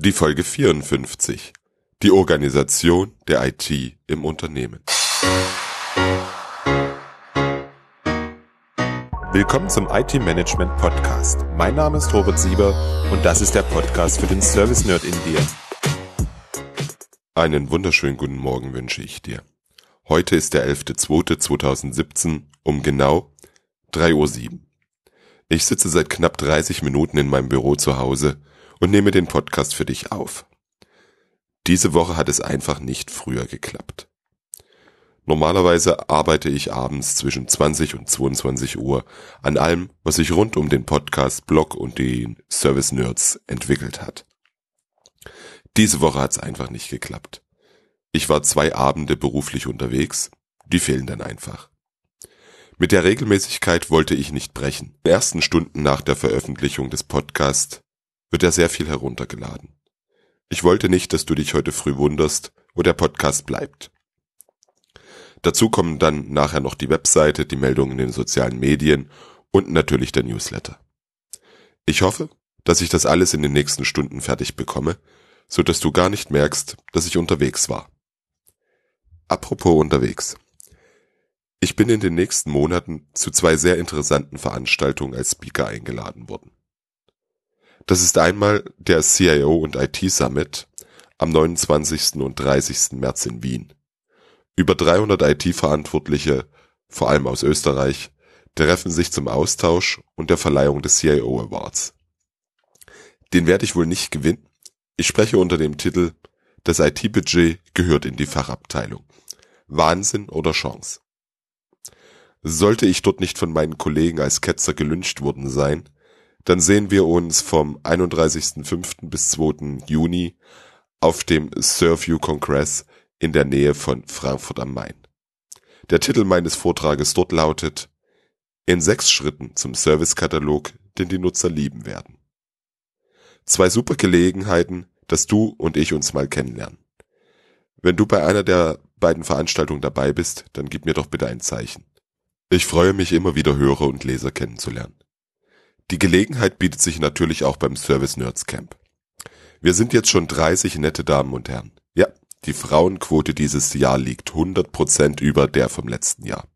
Die Folge 54. Die Organisation der IT im Unternehmen. Willkommen zum IT Management Podcast. Mein Name ist Robert Sieber und das ist der Podcast für den Service Nerd in dir. Einen wunderschönen guten Morgen wünsche ich dir. Heute ist der 11.02.2017 um genau 3.07 Uhr. Ich sitze seit knapp 30 Minuten in meinem Büro zu Hause und nehme den Podcast für dich auf. Diese Woche hat es einfach nicht früher geklappt. Normalerweise arbeite ich abends zwischen 20 und 22 Uhr an allem, was sich rund um den Podcast, Blog und den Service Nerds entwickelt hat. Diese Woche hat es einfach nicht geklappt. Ich war zwei Abende beruflich unterwegs, die fehlen dann einfach. Mit der Regelmäßigkeit wollte ich nicht brechen. In den ersten Stunden nach der Veröffentlichung des Podcasts wird er sehr viel heruntergeladen. Ich wollte nicht, dass du dich heute früh wunderst, wo der Podcast bleibt. Dazu kommen dann nachher noch die Webseite, die Meldungen in den sozialen Medien und natürlich der Newsletter. Ich hoffe, dass ich das alles in den nächsten Stunden fertig bekomme, so dass du gar nicht merkst, dass ich unterwegs war. Apropos unterwegs. Ich bin in den nächsten Monaten zu zwei sehr interessanten Veranstaltungen als Speaker eingeladen worden. Das ist einmal der CIO und IT Summit am 29. und 30. März in Wien. Über 300 IT-Verantwortliche, vor allem aus Österreich, treffen sich zum Austausch und der Verleihung des CIO Awards. Den werde ich wohl nicht gewinnen. Ich spreche unter dem Titel Das IT-Budget gehört in die Fachabteilung. Wahnsinn oder Chance? Sollte ich dort nicht von meinen Kollegen als Ketzer gelünscht worden sein, dann sehen wir uns vom 31.05. bis 2. Juni auf dem Surview Congress in der Nähe von Frankfurt am Main. Der Titel meines Vortrages dort lautet In sechs Schritten zum Servicekatalog, den die Nutzer lieben werden. Zwei super Gelegenheiten, dass du und ich uns mal kennenlernen. Wenn du bei einer der beiden Veranstaltungen dabei bist, dann gib mir doch bitte ein Zeichen. Ich freue mich immer wieder Hörer und Leser kennenzulernen. Die Gelegenheit bietet sich natürlich auch beim Service Nerds Camp. Wir sind jetzt schon 30 nette Damen und Herren. Ja, die Frauenquote dieses Jahr liegt 100% über der vom letzten Jahr.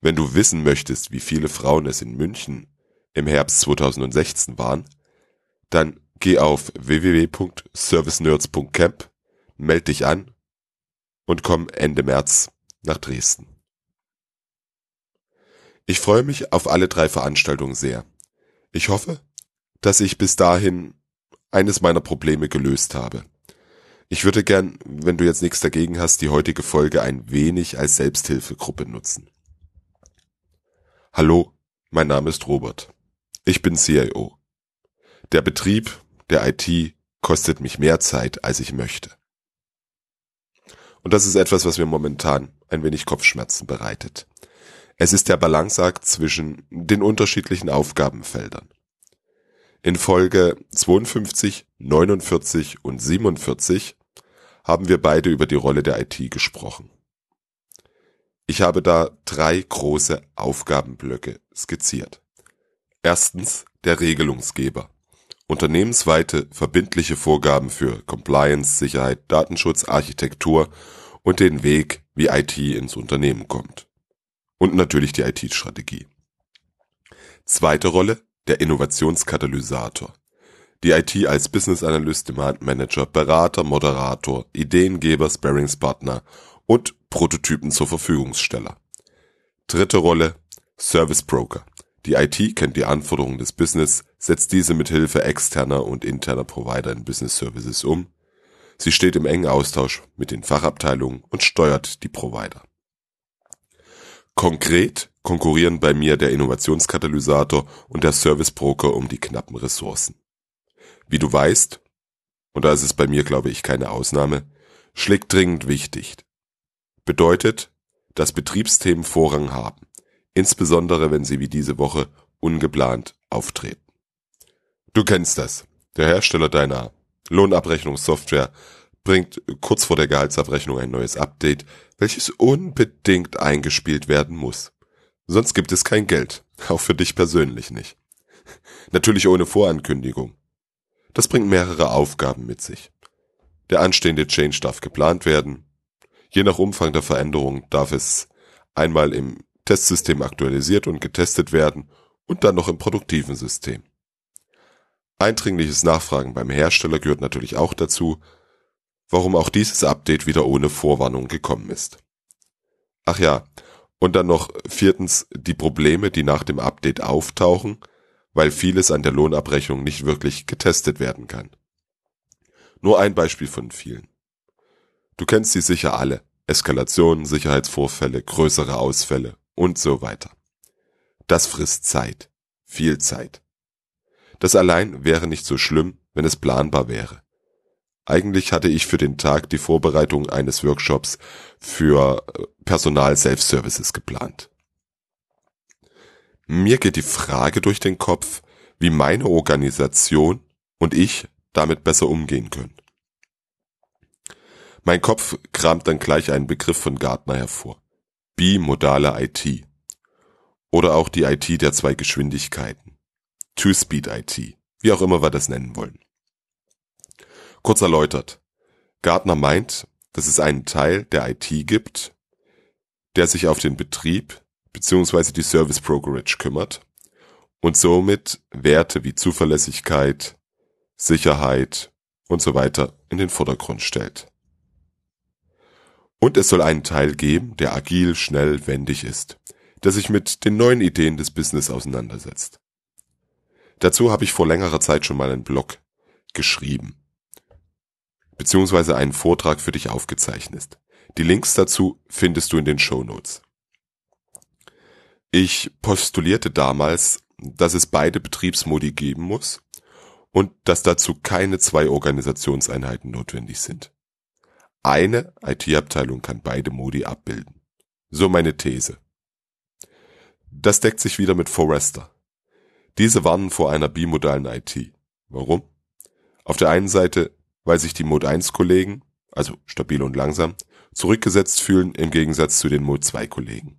Wenn du wissen möchtest, wie viele Frauen es in München im Herbst 2016 waren, dann geh auf www.servicenerds.camp, meld dich an und komm Ende März nach Dresden. Ich freue mich auf alle drei Veranstaltungen sehr. Ich hoffe, dass ich bis dahin eines meiner Probleme gelöst habe. Ich würde gern, wenn du jetzt nichts dagegen hast, die heutige Folge ein wenig als Selbsthilfegruppe nutzen. Hallo, mein Name ist Robert. Ich bin CIO. Der Betrieb der IT kostet mich mehr Zeit, als ich möchte. Und das ist etwas, was mir momentan ein wenig Kopfschmerzen bereitet. Es ist der Balanceakt zwischen den unterschiedlichen Aufgabenfeldern. In Folge 52, 49 und 47 haben wir beide über die Rolle der IT gesprochen. Ich habe da drei große Aufgabenblöcke skizziert. Erstens der Regelungsgeber. Unternehmensweite verbindliche Vorgaben für Compliance, Sicherheit, Datenschutz, Architektur und den Weg, wie IT ins Unternehmen kommt und natürlich die IT-Strategie. Zweite Rolle, der Innovationskatalysator. Die IT als Business Analyst, Demand Manager, Berater, Moderator, Ideengeber, Sparringspartner und Prototypen zur Verfügungssteller. Dritte Rolle, Service Broker. Die IT kennt die Anforderungen des Business, setzt diese mit Hilfe externer und interner Provider in Business Services um. Sie steht im engen Austausch mit den Fachabteilungen und steuert die Provider. Konkret konkurrieren bei mir der Innovationskatalysator und der Service Broker um die knappen Ressourcen. Wie du weißt, und da ist es bei mir glaube ich keine Ausnahme, schlägt dringend wichtig. Bedeutet, dass Betriebsthemen Vorrang haben, insbesondere wenn sie wie diese Woche ungeplant auftreten. Du kennst das. Der Hersteller deiner Lohnabrechnungssoftware bringt kurz vor der Gehaltsabrechnung ein neues Update, welches unbedingt eingespielt werden muss. Sonst gibt es kein Geld, auch für dich persönlich nicht. Natürlich ohne Vorankündigung. Das bringt mehrere Aufgaben mit sich. Der anstehende Change darf geplant werden. Je nach Umfang der Veränderung darf es einmal im Testsystem aktualisiert und getestet werden und dann noch im produktiven System. Eindringliches Nachfragen beim Hersteller gehört natürlich auch dazu, warum auch dieses Update wieder ohne Vorwarnung gekommen ist. Ach ja, und dann noch viertens die Probleme, die nach dem Update auftauchen, weil vieles an der Lohnabrechnung nicht wirklich getestet werden kann. Nur ein Beispiel von vielen. Du kennst sie sicher alle. Eskalationen, Sicherheitsvorfälle, größere Ausfälle und so weiter. Das frisst Zeit. Viel Zeit. Das allein wäre nicht so schlimm, wenn es planbar wäre. Eigentlich hatte ich für den Tag die Vorbereitung eines Workshops für äh, Personal Self-Services geplant. Mir geht die Frage durch den Kopf, wie meine Organisation und ich damit besser umgehen können. Mein Kopf kramt dann gleich einen Begriff von Gartner hervor. Bimodale IT. Oder auch die IT der zwei Geschwindigkeiten. Two-Speed IT. Wie auch immer wir das nennen wollen. Kurz erläutert. Gartner meint, dass es einen Teil der IT gibt, der sich auf den Betrieb bzw. die Service Brokerage kümmert und somit Werte wie Zuverlässigkeit, Sicherheit und so weiter in den Vordergrund stellt. Und es soll einen Teil geben, der agil, schnell, wendig ist, der sich mit den neuen Ideen des Business auseinandersetzt. Dazu habe ich vor längerer Zeit schon mal einen Blog geschrieben beziehungsweise einen Vortrag für dich aufgezeichnet. Die Links dazu findest du in den Show Notes. Ich postulierte damals, dass es beide Betriebsmodi geben muss und dass dazu keine zwei Organisationseinheiten notwendig sind. Eine IT-Abteilung kann beide Modi abbilden. So meine These. Das deckt sich wieder mit Forrester. Diese warnen vor einer bimodalen IT. Warum? Auf der einen Seite weil sich die Mode 1 Kollegen, also stabil und langsam, zurückgesetzt fühlen im Gegensatz zu den Mode 2 Kollegen.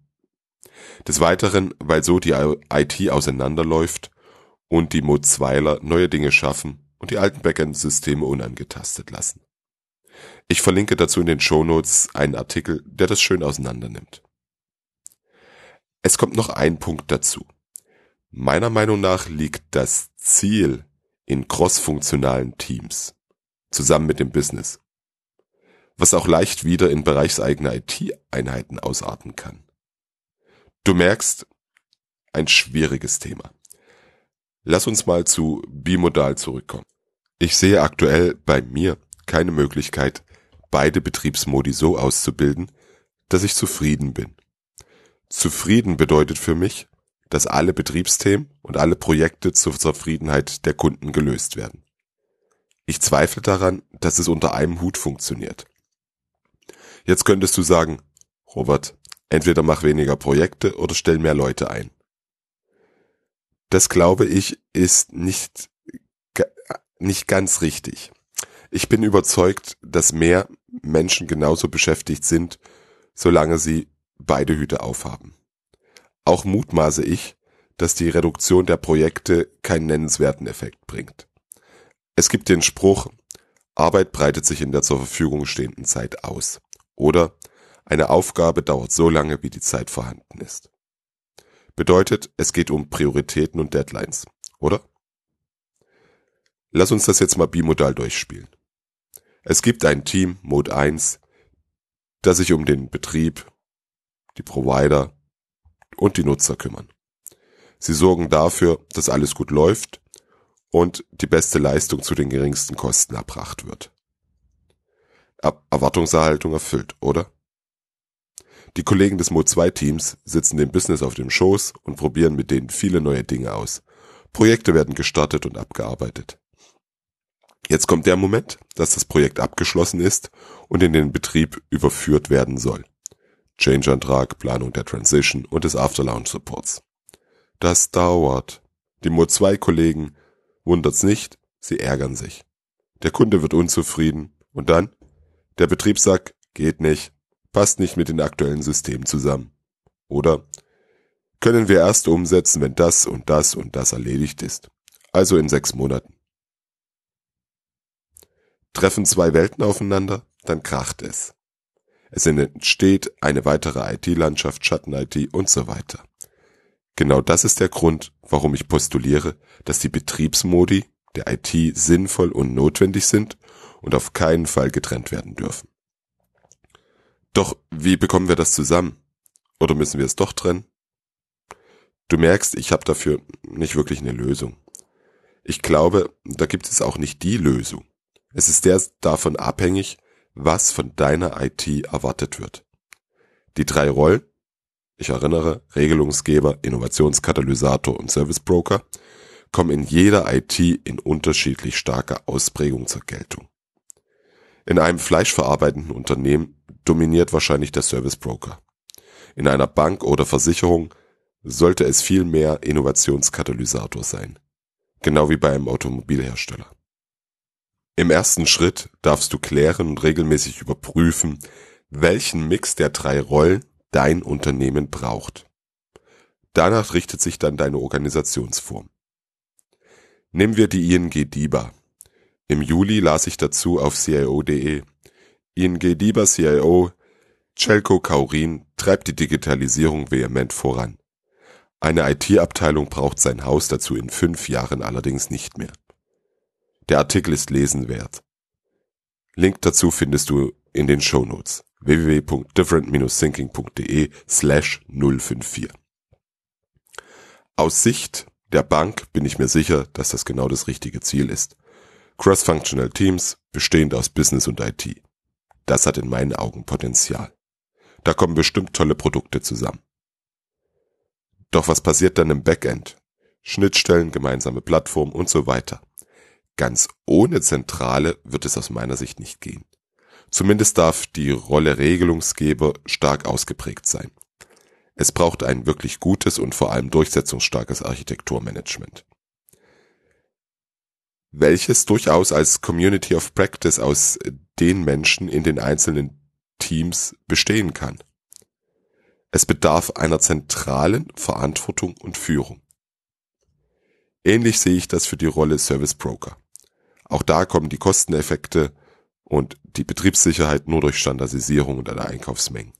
Des Weiteren, weil so die IT auseinanderläuft und die Mode 2ler neue Dinge schaffen und die alten Backend-Systeme unangetastet lassen. Ich verlinke dazu in den Show Notes einen Artikel, der das schön auseinandernimmt. Es kommt noch ein Punkt dazu. Meiner Meinung nach liegt das Ziel in crossfunktionalen Teams zusammen mit dem Business. Was auch leicht wieder in bereichseigene IT-Einheiten ausarten kann. Du merkst, ein schwieriges Thema. Lass uns mal zu bimodal zurückkommen. Ich sehe aktuell bei mir keine Möglichkeit, beide Betriebsmodi so auszubilden, dass ich zufrieden bin. Zufrieden bedeutet für mich, dass alle Betriebsthemen und alle Projekte zur Zufriedenheit der Kunden gelöst werden. Ich zweifle daran, dass es unter einem Hut funktioniert. Jetzt könntest du sagen, Robert, entweder mach weniger Projekte oder stell mehr Leute ein. Das glaube ich ist nicht, nicht ganz richtig. Ich bin überzeugt, dass mehr Menschen genauso beschäftigt sind, solange sie beide Hüte aufhaben. Auch mutmaße ich, dass die Reduktion der Projekte keinen nennenswerten Effekt bringt. Es gibt den Spruch, Arbeit breitet sich in der zur Verfügung stehenden Zeit aus. Oder eine Aufgabe dauert so lange, wie die Zeit vorhanden ist. Bedeutet, es geht um Prioritäten und Deadlines, oder? Lass uns das jetzt mal bimodal durchspielen. Es gibt ein Team, Mode 1, das sich um den Betrieb, die Provider und die Nutzer kümmern. Sie sorgen dafür, dass alles gut läuft und die beste Leistung zu den geringsten Kosten erbracht wird. Er Erwartungserhaltung erfüllt, oder? Die Kollegen des Mo 2 Teams sitzen dem Business auf dem Schoß und probieren mit denen viele neue Dinge aus. Projekte werden gestartet und abgearbeitet. Jetzt kommt der Moment, dass das Projekt abgeschlossen ist und in den Betrieb überführt werden soll. Change-Antrag, Planung der Transition und des After-Launch-Supports. Das dauert. Die Mo 2 Kollegen Wundert's nicht, sie ärgern sich. Der Kunde wird unzufrieden und dann? Der Betriebssack geht nicht, passt nicht mit den aktuellen Systemen zusammen. Oder können wir erst umsetzen, wenn das und das und das erledigt ist. Also in sechs Monaten. Treffen zwei Welten aufeinander, dann kracht es. Es entsteht eine weitere IT-Landschaft, Schatten-IT und so weiter. Genau das ist der Grund, warum ich postuliere, dass die Betriebsmodi der IT sinnvoll und notwendig sind und auf keinen Fall getrennt werden dürfen. Doch wie bekommen wir das zusammen? Oder müssen wir es doch trennen? Du merkst, ich habe dafür nicht wirklich eine Lösung. Ich glaube, da gibt es auch nicht die Lösung. Es ist sehr davon abhängig, was von deiner IT erwartet wird. Die drei Rollen, ich erinnere, Regelungsgeber, Innovationskatalysator und Service Broker, kommen in jeder IT in unterschiedlich starker Ausprägung zur Geltung. In einem fleischverarbeitenden Unternehmen dominiert wahrscheinlich der Service Broker. In einer Bank oder Versicherung sollte es viel mehr Innovationskatalysator sein. Genau wie bei einem Automobilhersteller. Im ersten Schritt darfst du klären und regelmäßig überprüfen, welchen Mix der drei Rollen dein Unternehmen braucht. Danach richtet sich dann deine Organisationsform. Nehmen wir die ING DIBA. Im Juli las ich dazu auf CIO.de. ING DIBA CIO Celko Kaurin treibt die Digitalisierung vehement voran. Eine IT-Abteilung braucht sein Haus dazu in fünf Jahren allerdings nicht mehr. Der Artikel ist lesenswert. Link dazu findest du in den Shownotes www.different-thinking.de slash 054. Aus Sicht der Bank bin ich mir sicher, dass das genau das richtige Ziel ist. Cross-Functional Teams bestehend aus Business und IT. Das hat in meinen Augen Potenzial. Da kommen bestimmt tolle Produkte zusammen. Doch was passiert dann im Backend? Schnittstellen, gemeinsame Plattformen und so weiter. Ganz ohne Zentrale wird es aus meiner Sicht nicht gehen. Zumindest darf die Rolle Regelungsgeber stark ausgeprägt sein. Es braucht ein wirklich gutes und vor allem durchsetzungsstarkes Architekturmanagement. Welches durchaus als Community of Practice aus den Menschen in den einzelnen Teams bestehen kann. Es bedarf einer zentralen Verantwortung und Führung. Ähnlich sehe ich das für die Rolle Service Broker. Auch da kommen die Kosteneffekte und die Betriebssicherheit nur durch Standardisierung und eine Einkaufsmengen.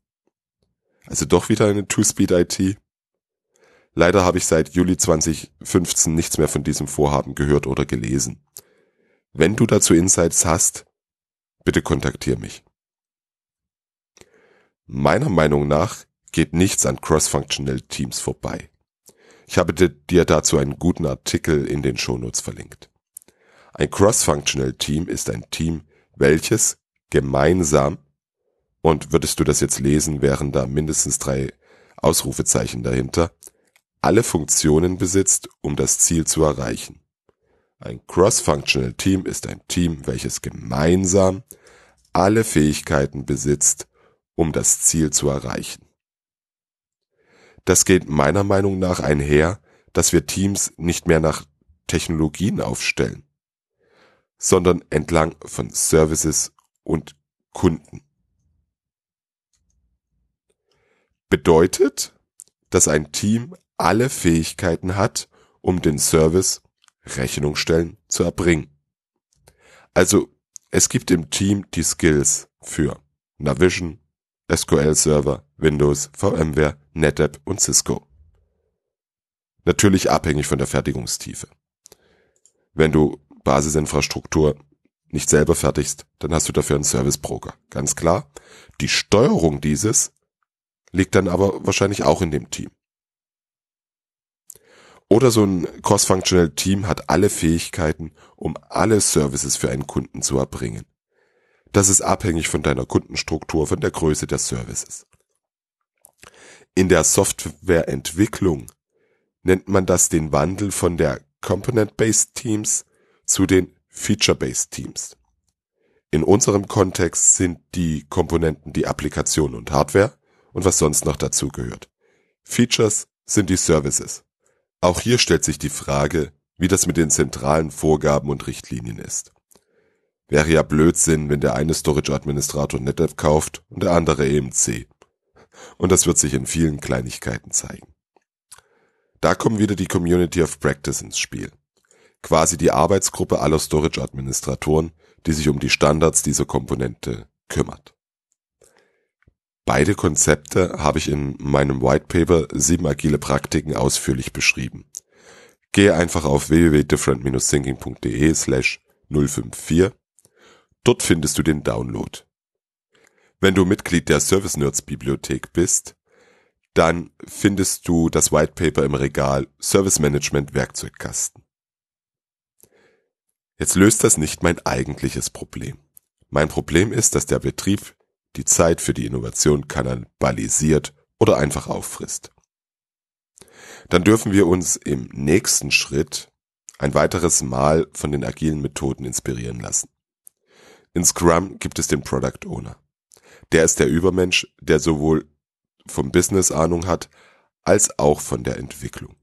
Also doch wieder eine Two-Speed-IT? Leider habe ich seit Juli 2015 nichts mehr von diesem Vorhaben gehört oder gelesen. Wenn du dazu Insights hast, bitte kontaktiere mich. Meiner Meinung nach geht nichts an Cross-Functional Teams vorbei. Ich habe dir dazu einen guten Artikel in den Shownotes verlinkt. Ein Cross-Functional Team ist ein Team, welches gemeinsam und würdest du das jetzt lesen, wären da mindestens drei Ausrufezeichen dahinter, alle Funktionen besitzt, um das Ziel zu erreichen. Ein Cross-Functional Team ist ein Team, welches gemeinsam alle Fähigkeiten besitzt, um das Ziel zu erreichen. Das geht meiner Meinung nach einher, dass wir Teams nicht mehr nach Technologien aufstellen, sondern entlang von Services und Kunden. Bedeutet, dass ein Team alle Fähigkeiten hat, um den Service Rechnung stellen zu erbringen. Also es gibt im Team die Skills für Navision, SQL Server, Windows, VMware, NetApp und Cisco. Natürlich abhängig von der Fertigungstiefe. Wenn du Basisinfrastruktur nicht selber fertigst, dann hast du dafür einen Service Broker. Ganz klar. Die Steuerung dieses liegt dann aber wahrscheinlich auch in dem Team. Oder so ein Cross-Functional Team hat alle Fähigkeiten, um alle Services für einen Kunden zu erbringen. Das ist abhängig von deiner Kundenstruktur, von der Größe der Services. In der Softwareentwicklung nennt man das den Wandel von der Component-Based Teams zu den Feature-Based Teams. In unserem Kontext sind die Komponenten die Applikation und Hardware und was sonst noch dazu gehört. Features sind die Services. Auch hier stellt sich die Frage, wie das mit den zentralen Vorgaben und Richtlinien ist. Wäre ja Blödsinn, wenn der eine Storage Administrator NetApp kauft und der andere EMC. Und das wird sich in vielen Kleinigkeiten zeigen. Da kommen wieder die Community of Practice ins Spiel. Quasi die Arbeitsgruppe aller Storage Administratoren, die sich um die Standards dieser Komponente kümmert. Beide Konzepte habe ich in meinem White Paper sieben agile Praktiken ausführlich beschrieben. Gehe einfach auf www.different-thinking.de slash 054. Dort findest du den Download. Wenn du Mitglied der Service Nerds Bibliothek bist, dann findest du das White Paper im Regal Service Management Werkzeugkasten. Jetzt löst das nicht mein eigentliches Problem. Mein Problem ist, dass der Betrieb die Zeit für die Innovation kannibalisiert oder einfach auffrisst. Dann dürfen wir uns im nächsten Schritt ein weiteres Mal von den agilen Methoden inspirieren lassen. In Scrum gibt es den Product Owner. Der ist der Übermensch, der sowohl vom Business Ahnung hat, als auch von der Entwicklung.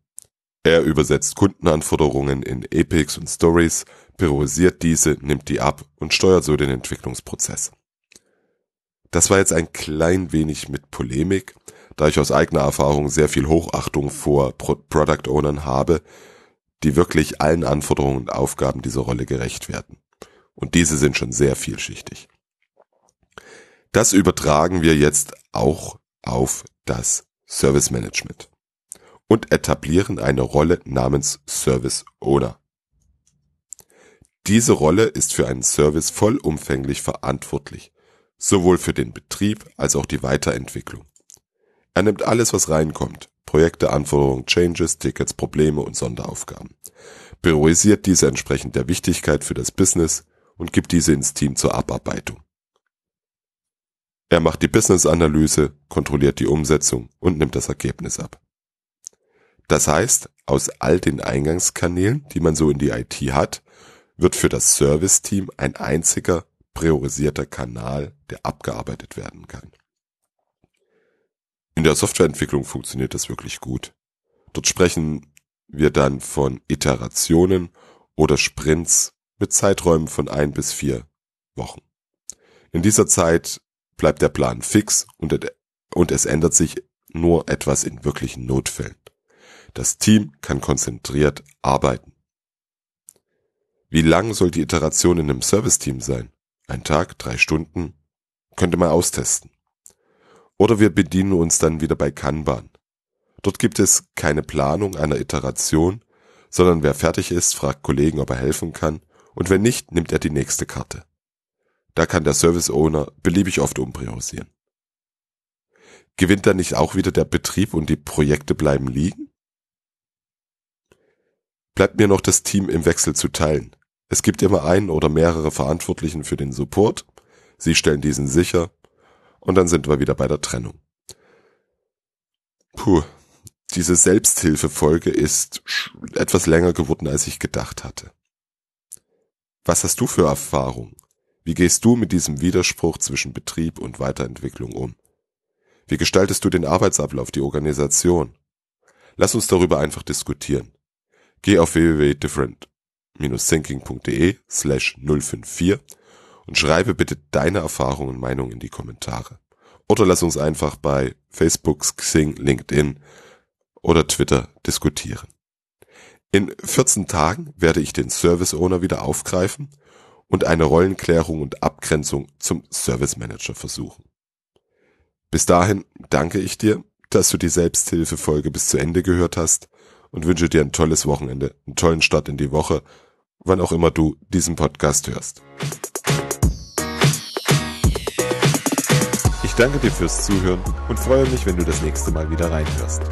Er übersetzt Kundenanforderungen in Epics und Stories, priorisiert diese, nimmt die ab und steuert so den Entwicklungsprozess. Das war jetzt ein klein wenig mit Polemik, da ich aus eigener Erfahrung sehr viel Hochachtung vor Pro Product Ownern habe, die wirklich allen Anforderungen und Aufgaben dieser Rolle gerecht werden. Und diese sind schon sehr vielschichtig. Das übertragen wir jetzt auch auf das Service Management und etablieren eine Rolle namens Service Owner. Diese Rolle ist für einen Service vollumfänglich verantwortlich, sowohl für den Betrieb als auch die Weiterentwicklung. Er nimmt alles, was reinkommt, Projekte, Anforderungen, Changes, Tickets, Probleme und Sonderaufgaben, priorisiert diese entsprechend der Wichtigkeit für das Business und gibt diese ins Team zur Abarbeitung. Er macht die Business-Analyse, kontrolliert die Umsetzung und nimmt das Ergebnis ab. Das heißt, aus all den Eingangskanälen, die man so in die IT hat, wird für das Service-Team ein einziger priorisierter Kanal, der abgearbeitet werden kann. In der Softwareentwicklung funktioniert das wirklich gut. Dort sprechen wir dann von Iterationen oder Sprints mit Zeiträumen von ein bis vier Wochen. In dieser Zeit bleibt der Plan fix und, es ändert sich nur etwas in wirklichen Notfällen. Das Team kann konzentriert arbeiten. Wie lang soll die Iteration in einem Serviceteam sein? Ein Tag, drei Stunden? Könnte man austesten. Oder wir bedienen uns dann wieder bei Kanban. Dort gibt es keine Planung einer Iteration, sondern wer fertig ist, fragt Kollegen, ob er helfen kann, und wenn nicht, nimmt er die nächste Karte. Da kann der Service Owner beliebig oft umpriorisieren. Gewinnt dann nicht auch wieder der Betrieb und die Projekte bleiben liegen? Bleibt mir noch das Team im Wechsel zu teilen. Es gibt immer einen oder mehrere Verantwortlichen für den Support. Sie stellen diesen sicher. Und dann sind wir wieder bei der Trennung. Puh, diese Selbsthilfefolge ist etwas länger geworden, als ich gedacht hatte. Was hast du für Erfahrungen? Wie gehst du mit diesem Widerspruch zwischen Betrieb und Weiterentwicklung um? Wie gestaltest du den Arbeitsablauf, die Organisation? Lass uns darüber einfach diskutieren. Geh auf www.different-thinking.de slash 054 und schreibe bitte deine Erfahrungen und Meinungen in die Kommentare. Oder lass uns einfach bei Facebook, Xing, LinkedIn oder Twitter diskutieren. In 14 Tagen werde ich den Service Owner wieder aufgreifen und eine Rollenklärung und Abgrenzung zum Service Manager versuchen. Bis dahin danke ich dir, dass du die Selbsthilfefolge bis zu Ende gehört hast und wünsche dir ein tolles Wochenende, einen tollen Start in die Woche, wann auch immer du diesen Podcast hörst. Ich danke dir fürs Zuhören und freue mich, wenn du das nächste Mal wieder reinhörst.